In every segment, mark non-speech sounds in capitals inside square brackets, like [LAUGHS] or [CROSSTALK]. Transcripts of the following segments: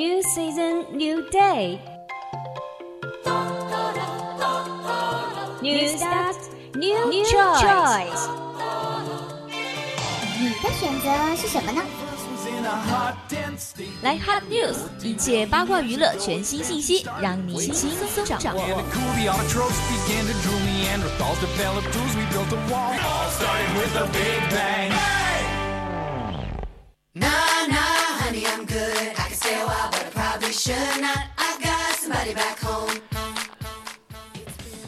New season, new day. New start, new, new choice. 你的选择是什么呢？来 Hot News，一切八卦娱乐全新信息，让你轻松掌握。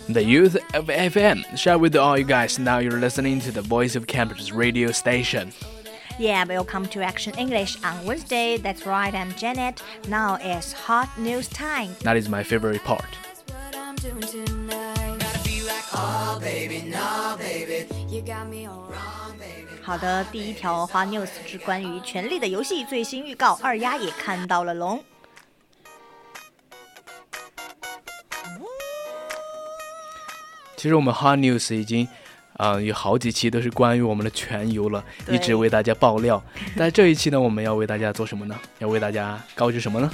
The youth of FM, share with all you guys. Now you're listening to the Voice of Campus radio station. Yeah, welcome to Action English on Wednesday. That's right, I'm Janet. Now it's hot news time. That is my favorite part. 好的，第一条花 news 是关于《权力的游戏》最新预告，二丫也看到了龙。 其实我们 Hot News 已经，啊、有好几期都是关于我们的全游了，一直为大家爆料。但这一期呢，我们要为大家做什么呢？要为大家告知什么呢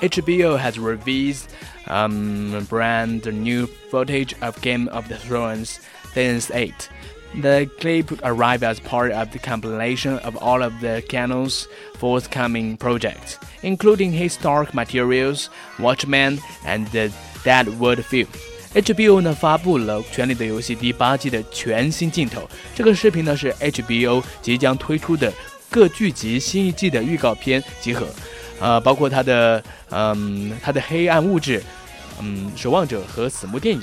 ？HBO has released um, brand new footage of Game of the Thrones Season 8. The clip arrived as part of the compilation of all of the canon's forthcoming projects, including historic materials, Watchmen, and the Deadwood film. HBO 呢发布了《权力的游戏》第八季的全新镜头。这个视频呢是 HBO 即将推出的各剧集新一季的预告片集合。 呃，包括它的嗯，它的黑暗物质，嗯，守望者和死幕电影。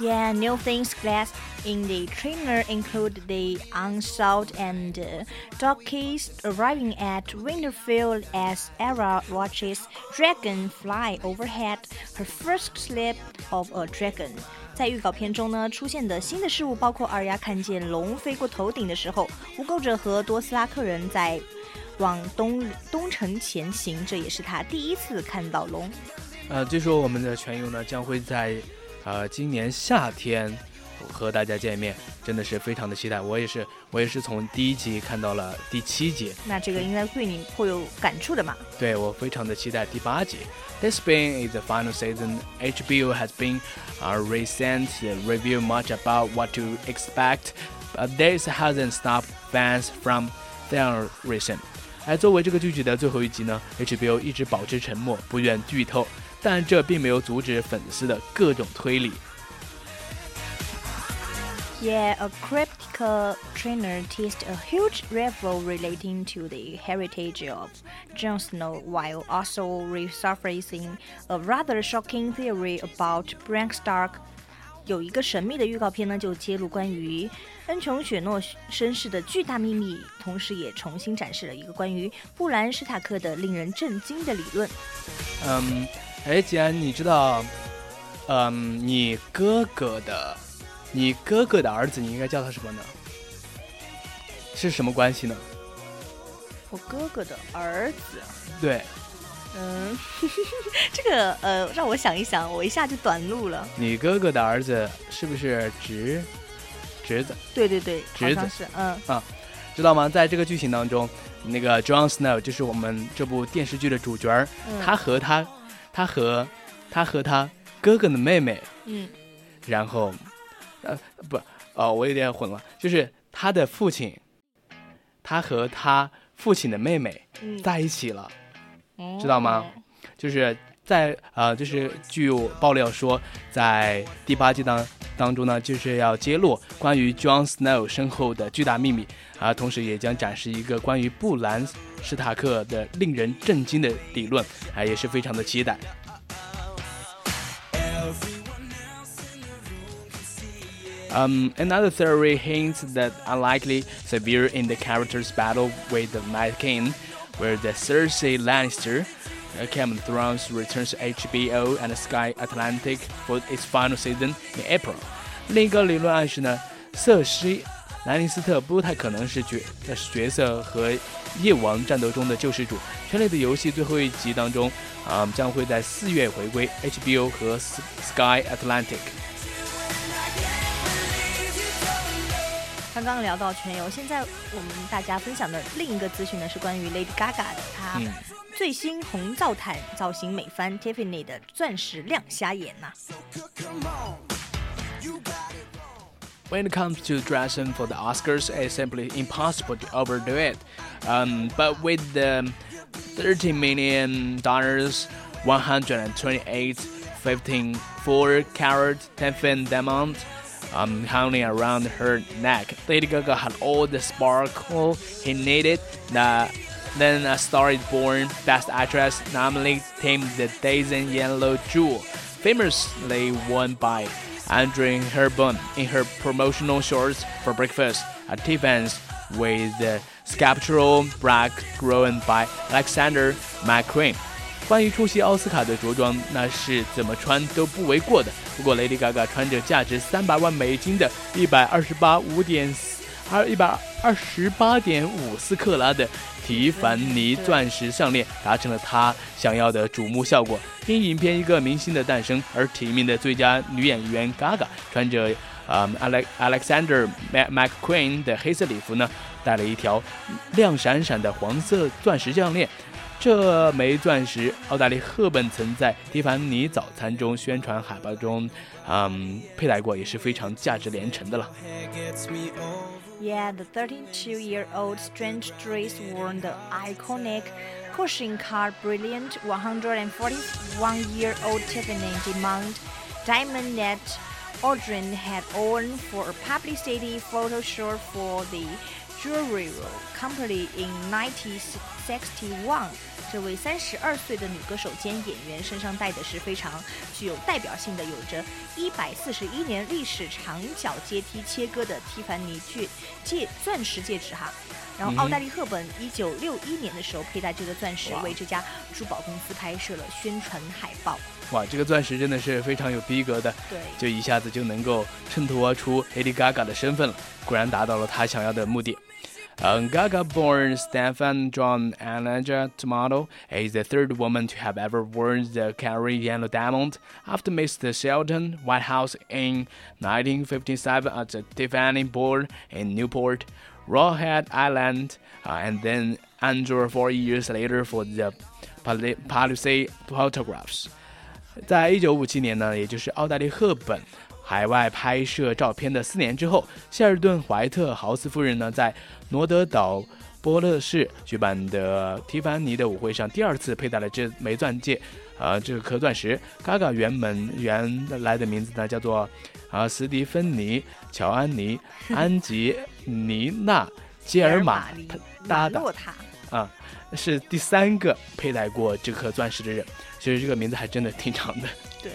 Yeah, new things glass in the trailer include the unsought and uh, donkeys arriving at Winterfell as Era watches dragon fly overhead, her first slip of a dragon. 在预告片中呢，出现的新的事物包括二丫看见龙飞过头顶的时候，无垢者和多斯拉克人在往东东城前行，这也是他第一次看到龙。呃，据说我们的全游呢将会在呃今年夏天和大家见面，真的是非常的期待。我也是，我也是从第一集看到了第七集，那这个应该对你会有感触的嘛？对我非常的期待第八集。This being is the final season, HBO has been uh, recent review much about what to expect, but this hasn't stopped fans from theorizing. 而作为这个剧集的最后一集呢，HBO 一直保持沉默，不愿剧透，但这并没有阻止粉丝的各种推理。Yeah, a cryptic trainer teased a huge reveal relating to the heritage of Jon Snow while also resurfacing a rather shocking theory about Bran Stark. 有一个神秘的预告片呢，就揭露关于恩琼雪诺身世的巨大秘密，同时也重新展示了一个关于布兰史塔克的令人震惊的理论。嗯，哎，既然你知道，嗯，你哥哥的，你哥哥的儿子，你应该叫他什么呢？是什么关系呢？我哥哥的儿子，对嗯，[LAUGHS] 这个呃，让我想一想，我一下就短路了。你哥哥的儿子是不是侄侄子？对对对，侄子是，嗯，知道吗？在这个剧情当中，那个 John Snow 就是我们这部电视剧的主角儿，嗯他和他，他和他和他哥哥的妹妹，嗯，然后，呃，不，哦，我有点混了，就是他的父亲，他和他父亲的妹妹嗯在一起了。哦知道吗？就是在呃，就是据爆料说，在第八季当当中呢，就是要揭露关于 Jon Snow 身后的巨大秘密啊，同时也将展示一个关于布兰史塔克的令人震惊的理论啊，也是非常的期待。Um, another theory hints that unlikely severe in the character's battle with the Night King, where the Cersei Lannister, uh, Game of Thrones returns to HBO and Sky Atlantic for its final season in April. 另一个理论暗示呢，瑟西 兰尼斯特不太可能是角角色和夜王战斗中的救世主。《权力的游戏》最后一集当中，啊，将会在四月回归 HBO 和 Sky Atlantic。 刚刚聊到全游，现在我们大家分享的另一个资讯呢，是关于 Lady Gaga 的，她最新红皂毯造型美翻 Tiffany 的钻石亮瞎眼呐。When it comes to dressing for the Oscars, it's simply impossible to overdo it. Um, but with the 30 million dollars, 128 15 4 carat Tiffany diamond um, hanging around her neck, Lady Gaga had all the sparkle he needed. The, then a star is born. Best Actress nominally tamed the Daisy Yellow Jewel, famously won by Andrew Hepburn in her promotional shorts for breakfast at Tiffany's with the sculptural bra grown by Alexander McQueen。关于出席奥斯卡的着装，那是怎么穿都不为过的。不过，Lady Gaga 穿着价值三百万美金的一百二十八五点二一百二十八点五四克拉的提凡尼钻石项链，达成了她想要的瞩目效果。因影片一个明星的诞生而提名的最佳女演员 Gaga，穿着呃 Alex Alexander McQueen 的黑色礼服呢，戴了一条亮闪闪的黄色钻石项链。这枚钻石，奥黛丽·赫本曾在蒂凡尼早餐中宣传海报中，嗯，佩戴过，也是非常价值连城的了。Yeah, the 32-year-old strange dress worn the iconic pushing card brilliant 141-year-old Tiffany demand diamond that Audrey had worn for a publicity photo shoot for the jewelry company in 1961。这位三十二岁的女歌手兼演员身上戴的是非常具有代表性的，有着一百四十一年历史长角阶梯切割的蒂凡尼戒戒钻石戒指哈。然后奥黛丽·赫本一九六一年的时候佩戴这个钻石，为这家珠宝公司拍摄了宣传海报。哇，这个钻石真的是非常有逼格的，对，就一下子就能够衬托出 Lady Gaga 的身份了，果然达到了她想要的目的。Um, Gaga-born Stefan John Anaja Tomato is the third woman to have ever worn the Carrie Yellow Diamond after Mr. Shelton Whitehouse in 1957 at the Tiffany Ball in Newport, Rawhead Island, uh, and then Andrew four years later for the Palisade photographs. 在一九五七年呢，也就是奥黛丽·赫本 海外拍摄照片的四年之后，希尔顿·怀特豪斯夫人呢，在罗德岛波勒市举办的蒂凡尼的舞会上，第二次佩戴了这枚钻戒，啊，这颗钻石。嘎嘎原本原来的名字呢，叫做啊斯蒂芬妮·乔安妮·安吉尼娜·吉尔玛搭档啊，是第三个佩戴过这颗钻石的人。其实这个名字还真的挺长的。对。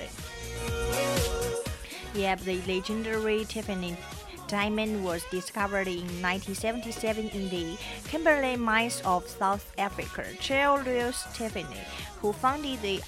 Yeah, the legendary Tiffany diamond was discovered in 1977 in the Kimberley mines of South Africa. Charles Tiffany, who founded the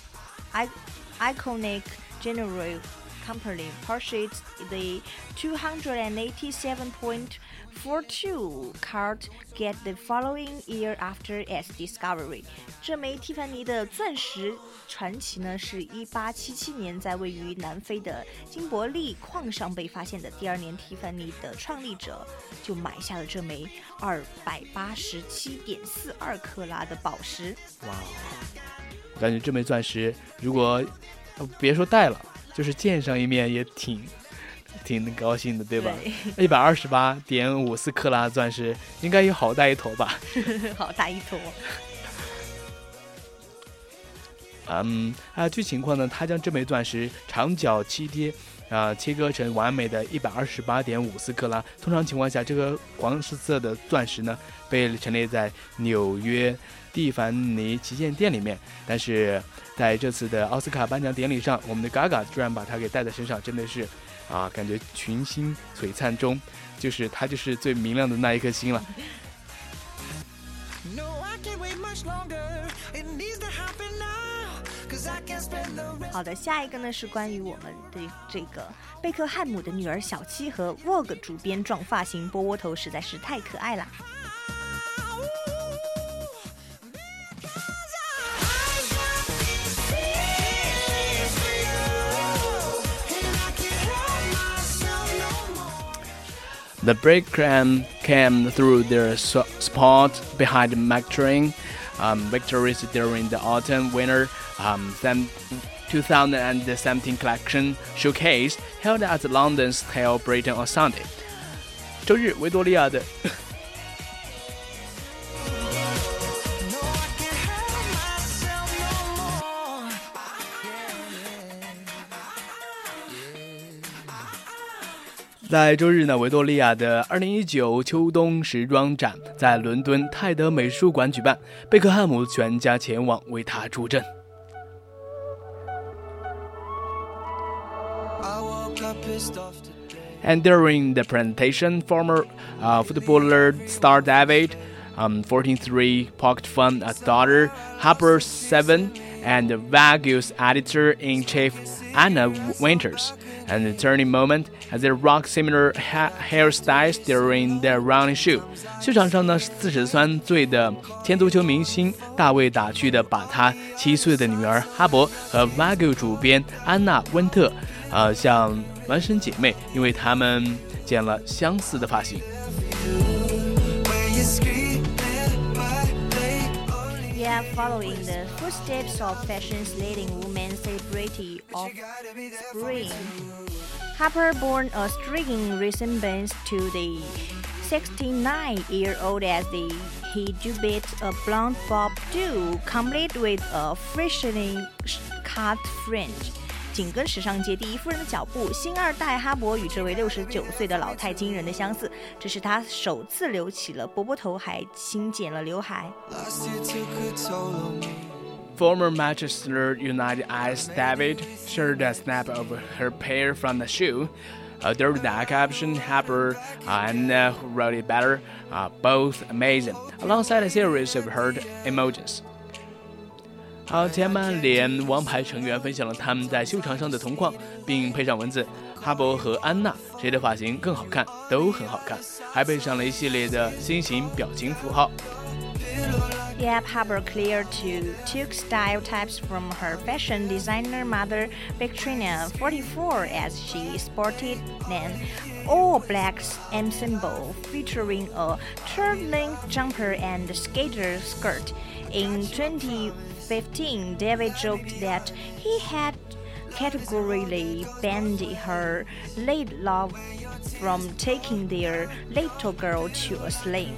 iconic General company, purchased the 287.42 card get the following year after its discovery. 这枚蒂凡尼的钻石传奇呢，是一八七七年在位于南非的金伯利矿上被发现的。第二年，蒂凡尼的创立者就买下了这枚二百八十七点四二克拉的宝石。哇，我感觉这枚钻石如果别说戴了，就是见上一面也挺挺高兴的，对吧？一百二十八点五四克拉钻石应该有好大一坨吧？[LAUGHS] 好大一坨。嗯，啊，据情况呢，他将这枚钻石长角七贴，啊，切割成完美的一百二十八点五四克拉。通常情况下，这个黄色的钻石呢，被陈列在纽约蒂凡尼旗舰店里面。但是在这次的奥斯卡颁奖典礼上，我们的 Gaga 居然把它给戴在身上，真的是，啊，感觉群星璀璨中，就是它就是最明亮的那一颗星了。No, I 好的，下一个呢是关于我们的这个贝克汉姆的女儿小七和 Vogue 主编撞发型波波头，实在是太可爱了。 The break cram came through their so- spot behind Mac Train. Um, victories during the autumn winter um, sem- 2017 collection showcase held at London's Tail Britain on Sunday. 周日，维多利亚的在周日呢，维多利亚的2019秋冬时装展在伦敦泰德美术馆举办，贝克汉姆全家前往为他助阵。And during the presentation, former uh, footballer star David, um, 14-3, poked fun at daughter Harper 7 and the Vague's editor-in-chief Anna Winters, and the turning moment as they rock similar ha- hairstyles during their running show. 秀场上呢，四十三岁的前足球明星大卫打趣的把他七岁的女儿哈勃和 Vague 主编安娜温特，呃，像 孪生姐妹，因为她们剪了相似的发型。 When you're screaming, but they only Yeah, following the footsteps of fashion's leading woman celebrity of gotta be there for me. spring. Harper bore a striking resemblance to the 69-year-old as the he debuted a blonde bob do, complete with a freshly cut fringe. 紧跟时尚界第一夫人的脚步，新二代哈勃与这位六十九岁的老太惊人的相似。这是她首次留起了波波头，还新剪了刘海。Former Manchester United Ice David shared a snap of her pair from the shoe. Uh, during that caption, Harper and uh, who wrote it better, uh, both amazing, alongside a series of heart emojis. 好，前曼联王牌成员分享了他们在秀场上的同框，并配上文字：哈勃和安娜谁的发型更好看，都很好看，还配上了一系列的心形表情符号。 Yep, Harper cleared to took stereotypes from her fashion designer mother Victorina 44 as she sported an all-black ensemble featuring a turtleneck jumper and skater skirt. In 2015, David joked that he had categorically banned her late love from taking their little girl to a sling.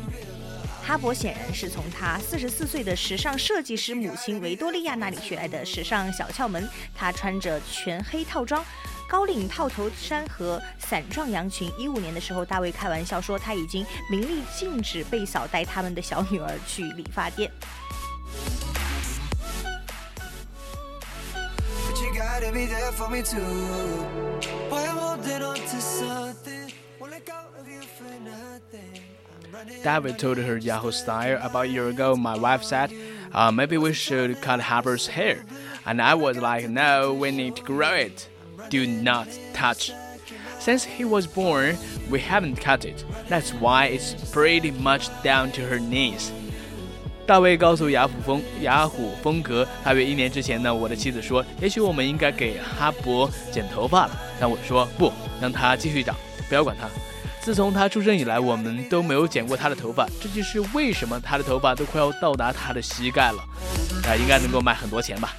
哈勃显然是从他四十四岁的时尚设计师母亲维多利亚那里学来的时尚小窍门。他穿着全黑套装、高领套头衫和伞状洋裙。一五年的时候，大卫开玩笑说他已经明令禁止贝嫂带他们的小女儿去理发店。Gotta be there for me too. Boy, I'm holding on to something. Won't let go of you for nothing. David told her Yahoo Style about a year ago. My wife said, uh, maybe we should cut Harper's hair. And I was like, no, we need to grow it. Do not touch. Since he was born, we haven't cut it. That's why it's pretty much down to her knees. 大卫告诉雅虎风雅虎风格，大约一年之前呢，我的妻子说，也许我们应该给哈勃剪头发了。但我说不，让他继续长，不要管他。自从他出生以来，我们都没有剪过他的头发，这就是为什么他的头发都快要到达他的膝盖了。啊、应该能够卖很多钱吧。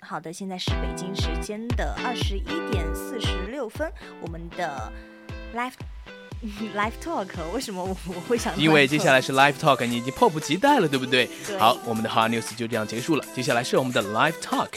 好的，现在是北京时间的二十一点四十六分，我们的 live [LAUGHS] live talk 为什么我我会想？因为接下来是 live talk，你已经迫不及待了，对不对？对好，我们的 hard news 就这样结束了。接下来是我们的 live talk。